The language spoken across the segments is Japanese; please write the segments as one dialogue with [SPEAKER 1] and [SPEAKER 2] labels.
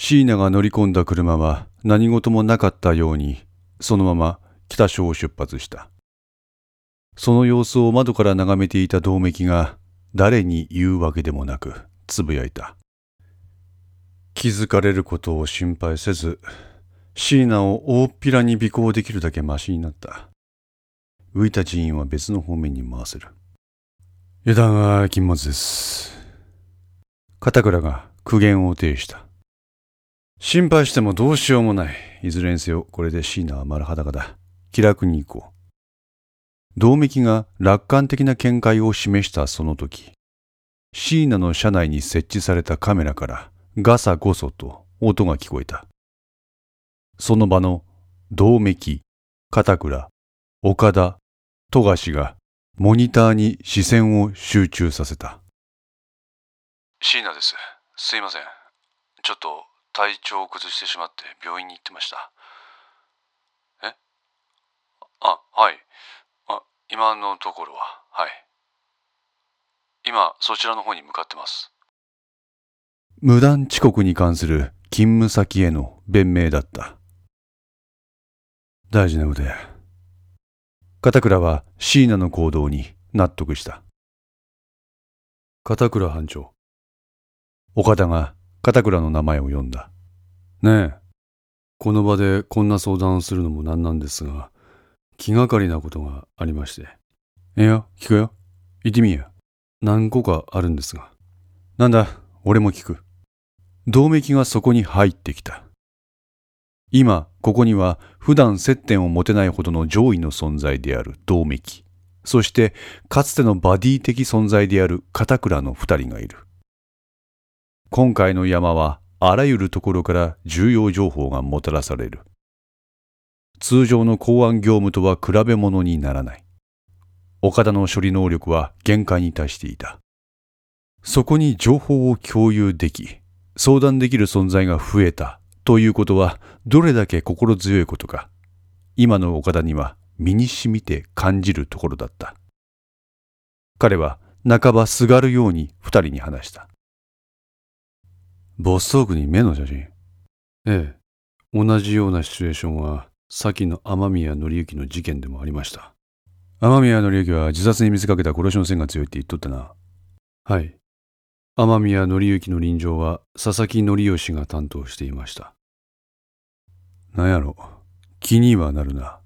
[SPEAKER 1] 椎名が乗り込んだ車は何事もなかったようにそのまま北署を出発した。その様子を窓から眺めていた銅맥이が誰に言うわけでもなくつぶやいた。気づかれることを心配せず、椎名を大っぴらに尾行できるだけマシになった。浮いた人員は別の方面に回せる。油断は禁物です。片倉が苦言を呈した。心配してもどうしようもない。いずれにせよ、これで椎名は丸裸だ。気楽に行こう。道幹が楽観的な見解を示したその時、椎名の車内に設置されたカメラからガサゴソと音が聞こえた。その場の道幹、片倉、岡田、富樫がモニターに視線を集中させた。椎名です。すいません。ちょっと体調を崩してしまって病院に行ってました。え？あ、はい。あ、今のところは、はい。今、そちらの方に向かってます。無断遅刻に関する勤務先への弁明だった。大事なことや。片倉は椎名の行動に納得した。片倉班長。岡田が片倉の名前を呼んだ。ねえ、この場でこんな相談をするのもなんなんですが、気がかりなことがありまして。えよ、聞くよ。行ってみや。何個かあるんですが。なんだ、俺も聞く。同盟がそこに入ってきた。今、ここには普段接点を持てないほどの上位の存在である同盟。そして、かつてのバディ的存在である片倉の二人がいる。今回の山はあらゆるところから重要情報がもたらされる。通常の公安業務とは比べ物にならない。岡田の処理能力は限界に達していた。そこに情報を共有でき、相談できる存在が増えたということはどれだけ心強いことか、今の岡田には身に染みて感じるところだった。彼は半ばすがるように二人に話した。ボストークに目の写真ええ。同じようなシチュエーションは、先の雨宮則之の事件でもありました。雨宮則之は自殺に見せかけた殺しの線が強いって言っとったな。はい。雨宮則之の臨場は佐々木則義が担当していました。なんやろ、気にはなるな。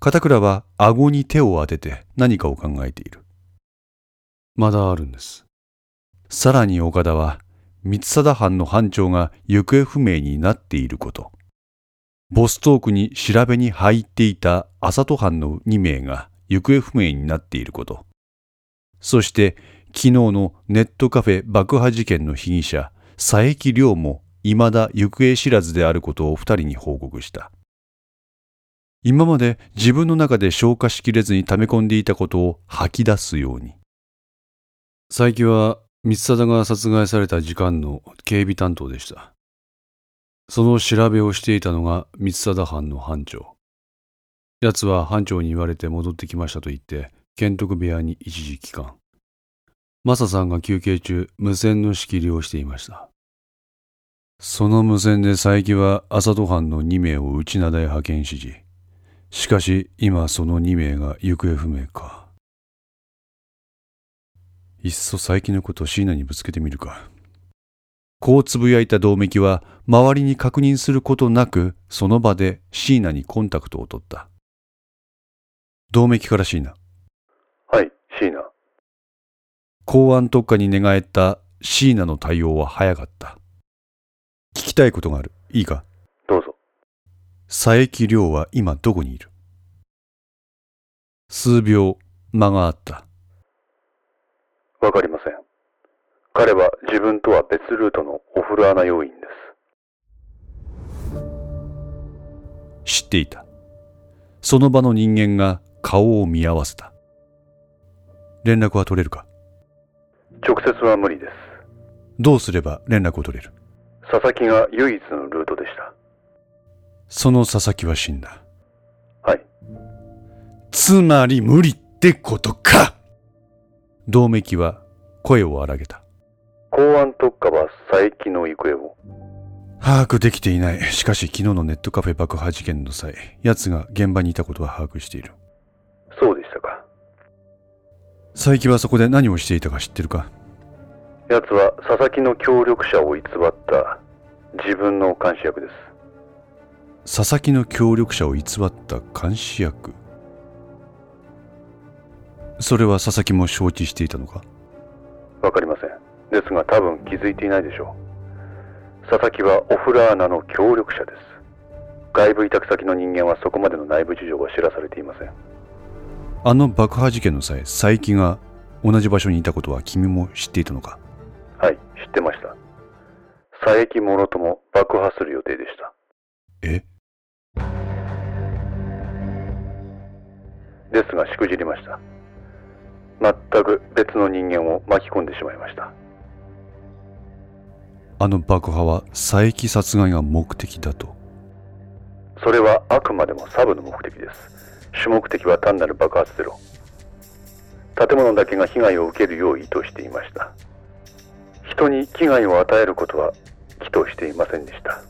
[SPEAKER 1] 片倉は顎に手を当てて何かを考えている。まだあるんです。さらに岡田は、三貞藩の藩長が行方不明になっていること。ボストークに調べに入っていた浅戸藩の2名が行方不明になっていること。そして昨日のネットカフェ爆破事件の被疑者、佐伯亮も未だ行方知らずであることを二人に報告した。今まで自分の中で消化しきれずに溜め込んでいたことを吐き出すように。佐伯は三貞が殺害された時間の警備担当でした。その調べをしていたのが三貞藩の班長。奴は班長に言われて戻ってきましたと言って、剣徳部屋に一時帰還。マサさんが休憩中、無線の仕切りをしていました。その無線で佐伯は浅戸藩の2名を内灘へ派遣指示。しかし今その2名が行方不明か。いっそ佐伯のことを椎名にぶつけてみるか。こうつぶやいた銅メは周りに確認することなくその場で椎名にコンタクトを取った。銅メから椎名。
[SPEAKER 2] はい、椎名。
[SPEAKER 1] 公安特化に寝返った椎名の対応は早かった。聞きたいことがある。いいか？
[SPEAKER 2] どうぞ。
[SPEAKER 1] 佐伯亮は今どこにいる？数秒間があった。
[SPEAKER 2] わかりません。彼は自分とは別ルートのお風呂穴要員です。
[SPEAKER 1] 知っていた。その場の人間が顔を見合わせた。連絡は取れるか？
[SPEAKER 2] 直接は無理です。
[SPEAKER 1] どうすれば連絡を取れる？
[SPEAKER 2] 佐々木が唯一のルートでした。
[SPEAKER 1] その佐々木は死んだ。
[SPEAKER 2] はい。
[SPEAKER 1] つまり無理ってことか銅맥이は声を荒げた。
[SPEAKER 2] 公安特化は佐伯の行方を。
[SPEAKER 1] 把握できていない。しかし昨日のネットカフェ爆破事件の際、奴が現場にいたことは把握している。
[SPEAKER 2] そうでしたか。
[SPEAKER 1] 佐伯はそこで何をしていたか知ってるか？
[SPEAKER 2] 奴は佐々木の協力者を偽った自分の監視役です。
[SPEAKER 1] 佐々木の協力者を偽った監視役？それは佐々木も承知していたのか？
[SPEAKER 2] わかりません。ですが多分気づいていないでしょう。佐々木はオフラーナの協力者です。外部委託先の人間はそこまでの内部事情は知らされていません。
[SPEAKER 1] あの爆破事件の際佐伯が同じ場所にいたことは君も知っていたのか？
[SPEAKER 2] はい、知ってました。佐伯もろとも爆破する予定でした。
[SPEAKER 1] え？
[SPEAKER 2] ですがしくじりました。全く別の人間を巻き込んでしまいました。
[SPEAKER 1] あの爆破は佐伯殺害が目的だと
[SPEAKER 2] それはあくまでもサブの目的です。主目的は単なる爆発テロ。建物だけが被害を受けるよう意図していました。人に危害を与えることは意図していませんでした。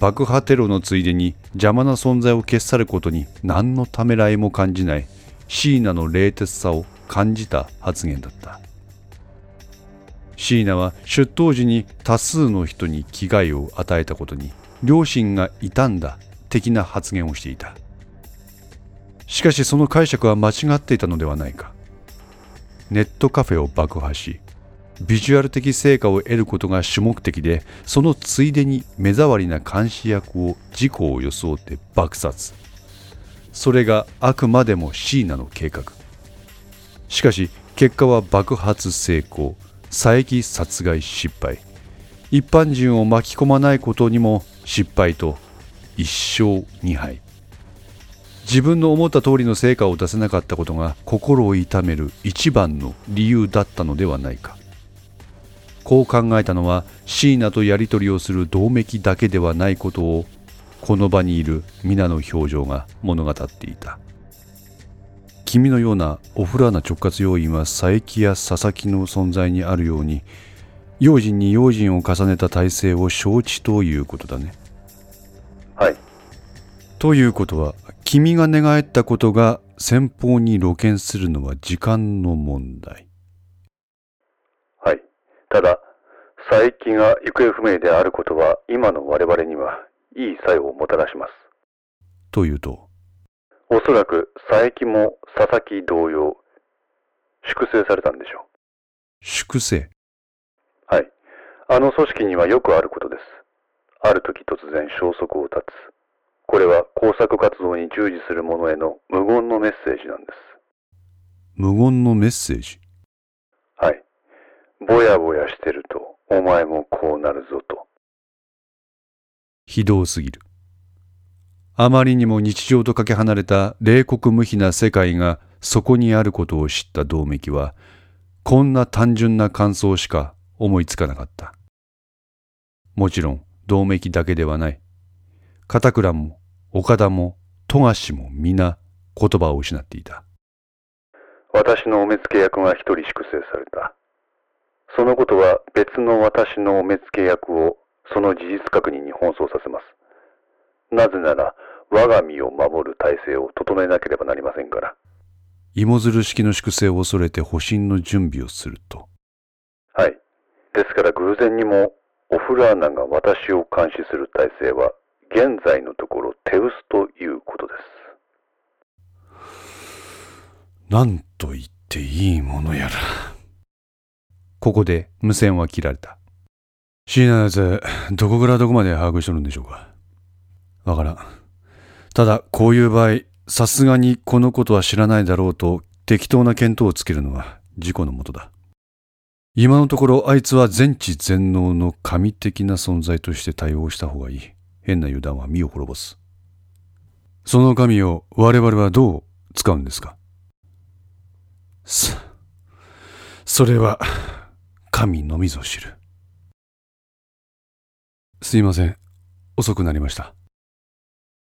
[SPEAKER 1] 爆破テロのついでに邪魔な存在を消し去ることに何のためらいも感じない椎名の冷徹さを感じた発言だった。椎名は出頭時に多数の人に危害を与えたことに両親が傷んだ的な発言をしていた。しかしその解釈は間違っていたのではないか。ネットカフェを爆破しビジュアル的成果を得ることが主目的でそのついでに目障りな監視役を事故を装って爆殺。それがあくまでも椎名の計画。しかし結果は爆発成功。佐伯殺害失敗。一般人を巻き込まないことにも失敗と一勝二敗。自分の思った通りの成果を出せなかったことが心を痛める一番の理由だったのではないか。こう考えたのは椎名とやり取りをする同盟だけではないことをこの場にいる皆の表情が物語っていた君のようなオフラーな直轄要員は佐伯や佐々木の存在にあるように用心に用心を重ねた体制を承知ということだね
[SPEAKER 2] はい。
[SPEAKER 1] ということは君が寝返ったことが先方に露見するのは時間の問題
[SPEAKER 2] はい。ただ、佐伯が行方不明であることは今の我々にはいい作用をもたらします。
[SPEAKER 1] というと？
[SPEAKER 2] おそらく佐伯も佐々木同様、粛清されたんでしょ
[SPEAKER 1] 粛清？
[SPEAKER 2] う。はい。あの組織にはよくあることです。ある時突然消息を絶つ。これは工作活動に従事する者への無言のメッセージなんです。
[SPEAKER 1] 無言のメッセージ？
[SPEAKER 2] はい。ぼやぼやしてると、お前もこうなるぞと。
[SPEAKER 1] ひどすぎる。あまりにも日常とかけ離れた冷酷無比な世界がそこにあることを知った同盟はこんな単純な感想しか思いつかなかった。もちろん同盟だけではない。片倉も岡田も富樫も皆言葉を失っていた。
[SPEAKER 2] 私のお目付け役が一人粛清された。そのことは別の私のお目付け役をその事実確認に奔走させます。なぜなら我が身を守る体制を整えなければなりませんから。
[SPEAKER 1] 芋づる式の粛清を恐れて保身の準備をすると
[SPEAKER 2] はい。ですから偶然にもオフラーナが私を監視する体制は現在のところ手薄ということです。
[SPEAKER 1] 何と言っていいものやら。ここで無線は切られた。椎名のやつ、どこからどこまで把握しとるんでしょうか？わからん。ただ、こういう場合、さすがにこのことは知らないだろうと適当な見当をつけるのは事故のもとだ。今のところあいつは全知全能の神的な存在として対応した方がいい。変な油断は身を滅ぼす。その神を我々はどう使うんですか？そ、それは、神のみぞ知る。すいません。遅くなりました。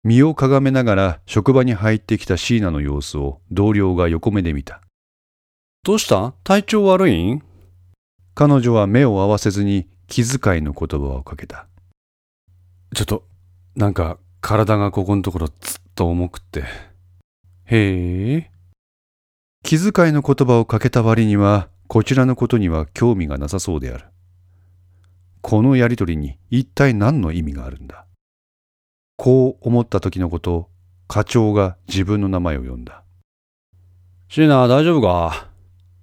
[SPEAKER 1] 身をかがめながら職場に入ってきた椎名の様子を同僚が横目で見た。どうした？体調悪いん？彼女は目を合わせずに気遣いの言葉をかけた。ちょっと、なんか体がここのところずっと重くって。へえ。気遣いの言葉をかけた割には、こちらのことには興味がなさそうである。このやりとりに一体何の意味があるんだ？こう思った時のことを課長が自分の名前を呼んだ。
[SPEAKER 3] 椎名大丈夫か？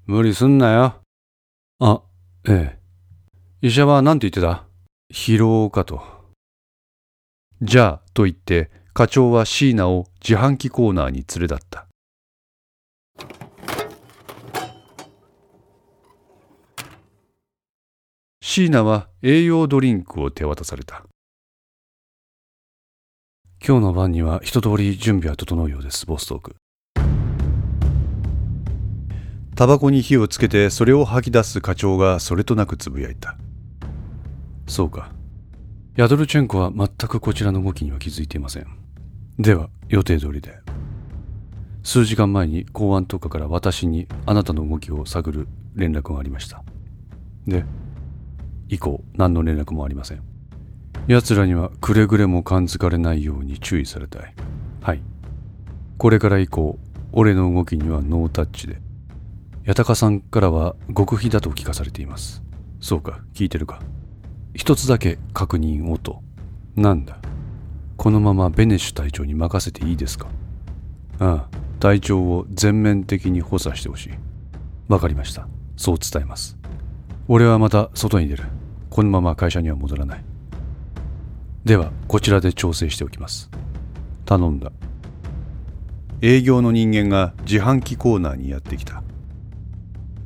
[SPEAKER 3] 無理すんなよ。
[SPEAKER 1] あ、ええ。医者は何て言ってた？疲労かと。じゃあ、と言って、課長は椎名を自販機コーナーに連れ立った。椎名は栄養ドリンクを手渡された。今日の晩には一通り準備は整うようです、ボストーク。タバコに火をつけてそれを吐き出す課長がそれとなくつぶやいた。そうか。ヤドルチェンコは全くこちらの動きには気づいていません。では、予定通りで。数時間前に公安とかから私にあなたの動きを探る連絡がありました。で、以降何の連絡もありません。奴らにはくれぐれも感づかれないように注意されたい。はい。これから以降、俺の動きにはノータッチで。八高さんからは極秘だと聞かされています。そうか、聞いてるか。一つだけ確認をと。なんだ。このままベネッシュ隊長に任せていいですかああ、隊長を全面的に補佐してほしい。わかりました。そう伝えます。俺はまた外に出る。このまま会社には戻らない。ではこちらで調整しておきます。頼んだ。営業の人間が自販機コーナーにやってきた。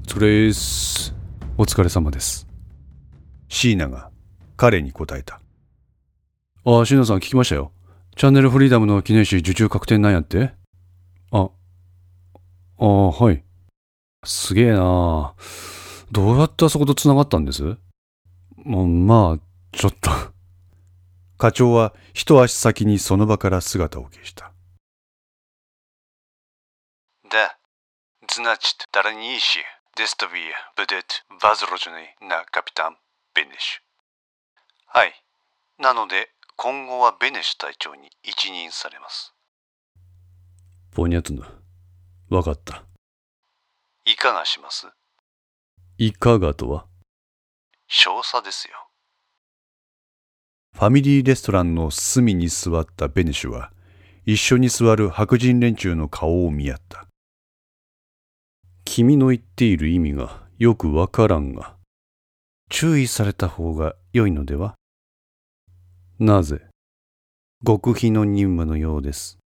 [SPEAKER 1] それす。お疲れ様です。椎名が彼に答えた。ああ椎名さん聞きましたよ。チャンネルフリーダムの記念誌受注確定なんやって。あああはい。すげえな。どうやってあそこと繋がったんです？まあちょっと課長は一足先にその場から姿を消した。
[SPEAKER 4] Да, значит, дальнейшее действие будет возложено на капитан Бенеш. はい。なので、今後はベネシュ隊長に一任されます。
[SPEAKER 1] ポニャトヌ、わかった。
[SPEAKER 4] いかがします
[SPEAKER 1] いかがとは
[SPEAKER 4] 少佐ですよ。
[SPEAKER 1] ファミリーレストランの隅に座ったベネシュは、一緒に座る白人連中の顔を見合った。君の言っている意味がよくわからんが、注意された方が良いのでは？なぜ？極秘の任務のようです。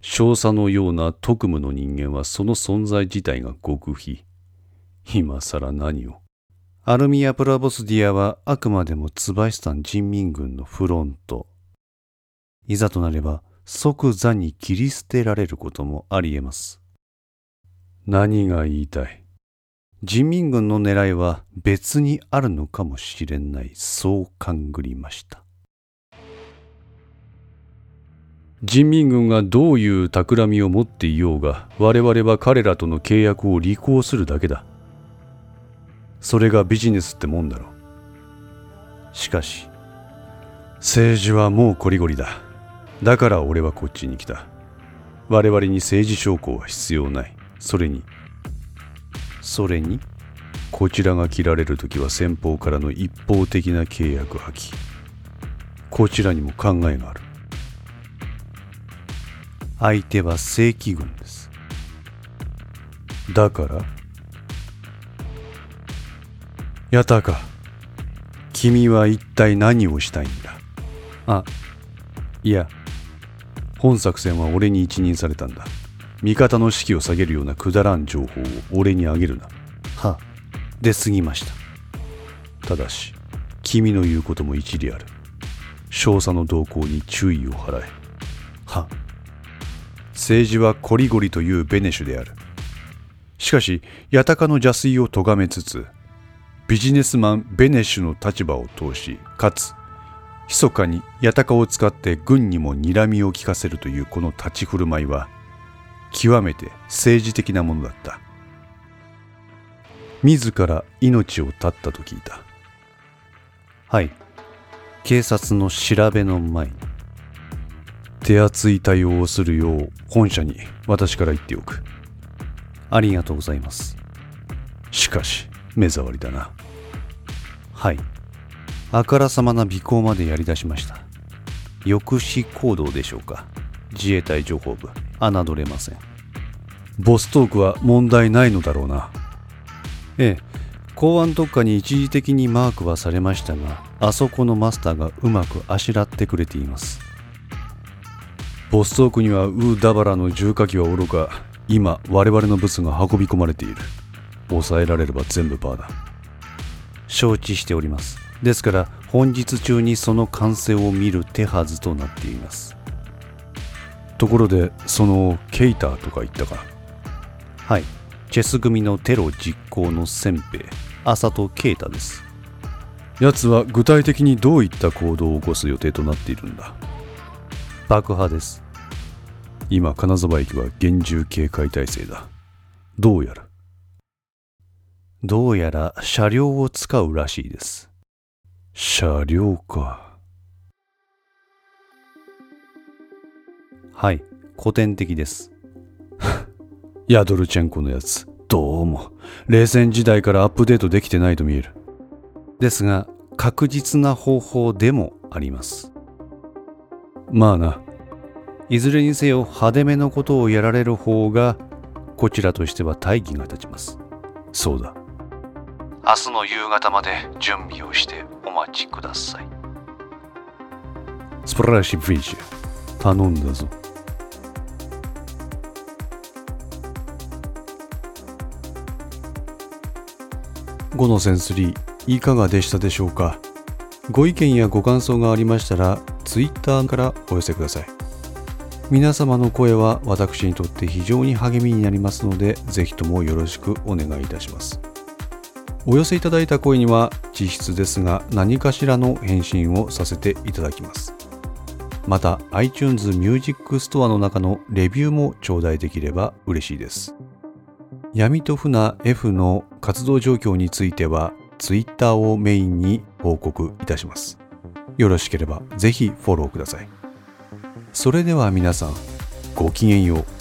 [SPEAKER 1] 少佐のような特務の人間はその存在自体が極秘。今更何を？アルミヤ・プラボスディアはあくまでもツバイスタン人民軍のフロント。いざとなれば即座に切り捨てられることもあり得ます。何が言いたい？人民軍の狙いは別にあるのかもしれない、そう勘ぐりました。人民軍がどういう企みを持っていようが、我々は彼らとの契約を履行するだけだ。それがビジネスってもんだろしかし政治はもうこりごりだ。だから俺はこっちに来た。我々に政治証拠は必要ない。それにそれにこちらが切られる時は先方からの一方的な契約破棄こちらにも考えがある。相手は正規軍です。だからやたか君は一体何をしたいんだ？あいや本作戦は俺に一任されたんだ。味方の士気を下げるようなくだらん情報を俺にあげるな。は。出過ぎました。ただし君の言うことも一理ある。少佐の動向に注意を払え。は。政治はコリゴリというベネシュである。しかし八鷹の邪推を咎めつつビジネスマンベネッシュの立場を通しかつ密かに八鷹を使って軍にも睨みを利かせるというこの立ち振る舞いは極めて政治的なものだった。自ら命を絶ったと聞いた。
[SPEAKER 3] はい。警察の調べの前に
[SPEAKER 1] 手厚い対応をするよう本社に私から言っておく。
[SPEAKER 3] ありがとうございます。
[SPEAKER 1] しかし目障りだな。
[SPEAKER 3] はい。あからさまな尾行までやり出しました。抑止行動でしょうか。自衛隊情報部。侮れません。
[SPEAKER 1] ボストークは問題ないのだろうな。
[SPEAKER 3] ええ。公安特化に一時的にマークはされましたがあそこのマスターがうまくあしらってくれています。
[SPEAKER 1] ボストークにはウーダバラの重火器はおろか今我々のブツが運び込まれている。抑えられれば全部パーだ。
[SPEAKER 3] 承知しております。ですから本日中にその完成を見る手はずとなっています。
[SPEAKER 1] ところでそのケイターとか言ったか？
[SPEAKER 3] はい。チェス組のテロ実行の先兵浅戸啓太です。
[SPEAKER 1] 奴は具体的にどういった行動を起こす予定となっているんだ？
[SPEAKER 3] 爆破です。
[SPEAKER 1] 今金沢駅は厳重警戒態勢だ。どうやら
[SPEAKER 3] どうやら車両を使うらしいです。
[SPEAKER 1] 車両か。
[SPEAKER 3] はい古典的です。
[SPEAKER 1] ヤドルチェンコのやつ。どうも。冷戦時代からアップデートできてないと見える。
[SPEAKER 3] ですが確実な方法でもあります。
[SPEAKER 1] まあな。い
[SPEAKER 3] ずれにせよ派手めのことをやられる方がこちらとしては大義が立ちます。
[SPEAKER 1] そうだ。
[SPEAKER 4] 明日の夕方まで準備をしてお待ちください。
[SPEAKER 1] スプラッシュブリッジ頼んだぞ5のセンスリーいかがでしたでしょうかご意見やご感想がありましたら Twitter からお寄せください。皆様の声は私にとって非常に励みになりますのでぜひともよろしくお願いいたします。お寄せいただいた声には実質ですが何かしらの返信をさせていただきます。また iTunes Music Store の中のレビューも頂戴できれば嬉しいです。闇と船 F の活動状況については Twitter をメインに報告いたします。よろしければぜひフォローください。それでは皆さんごきげんよう。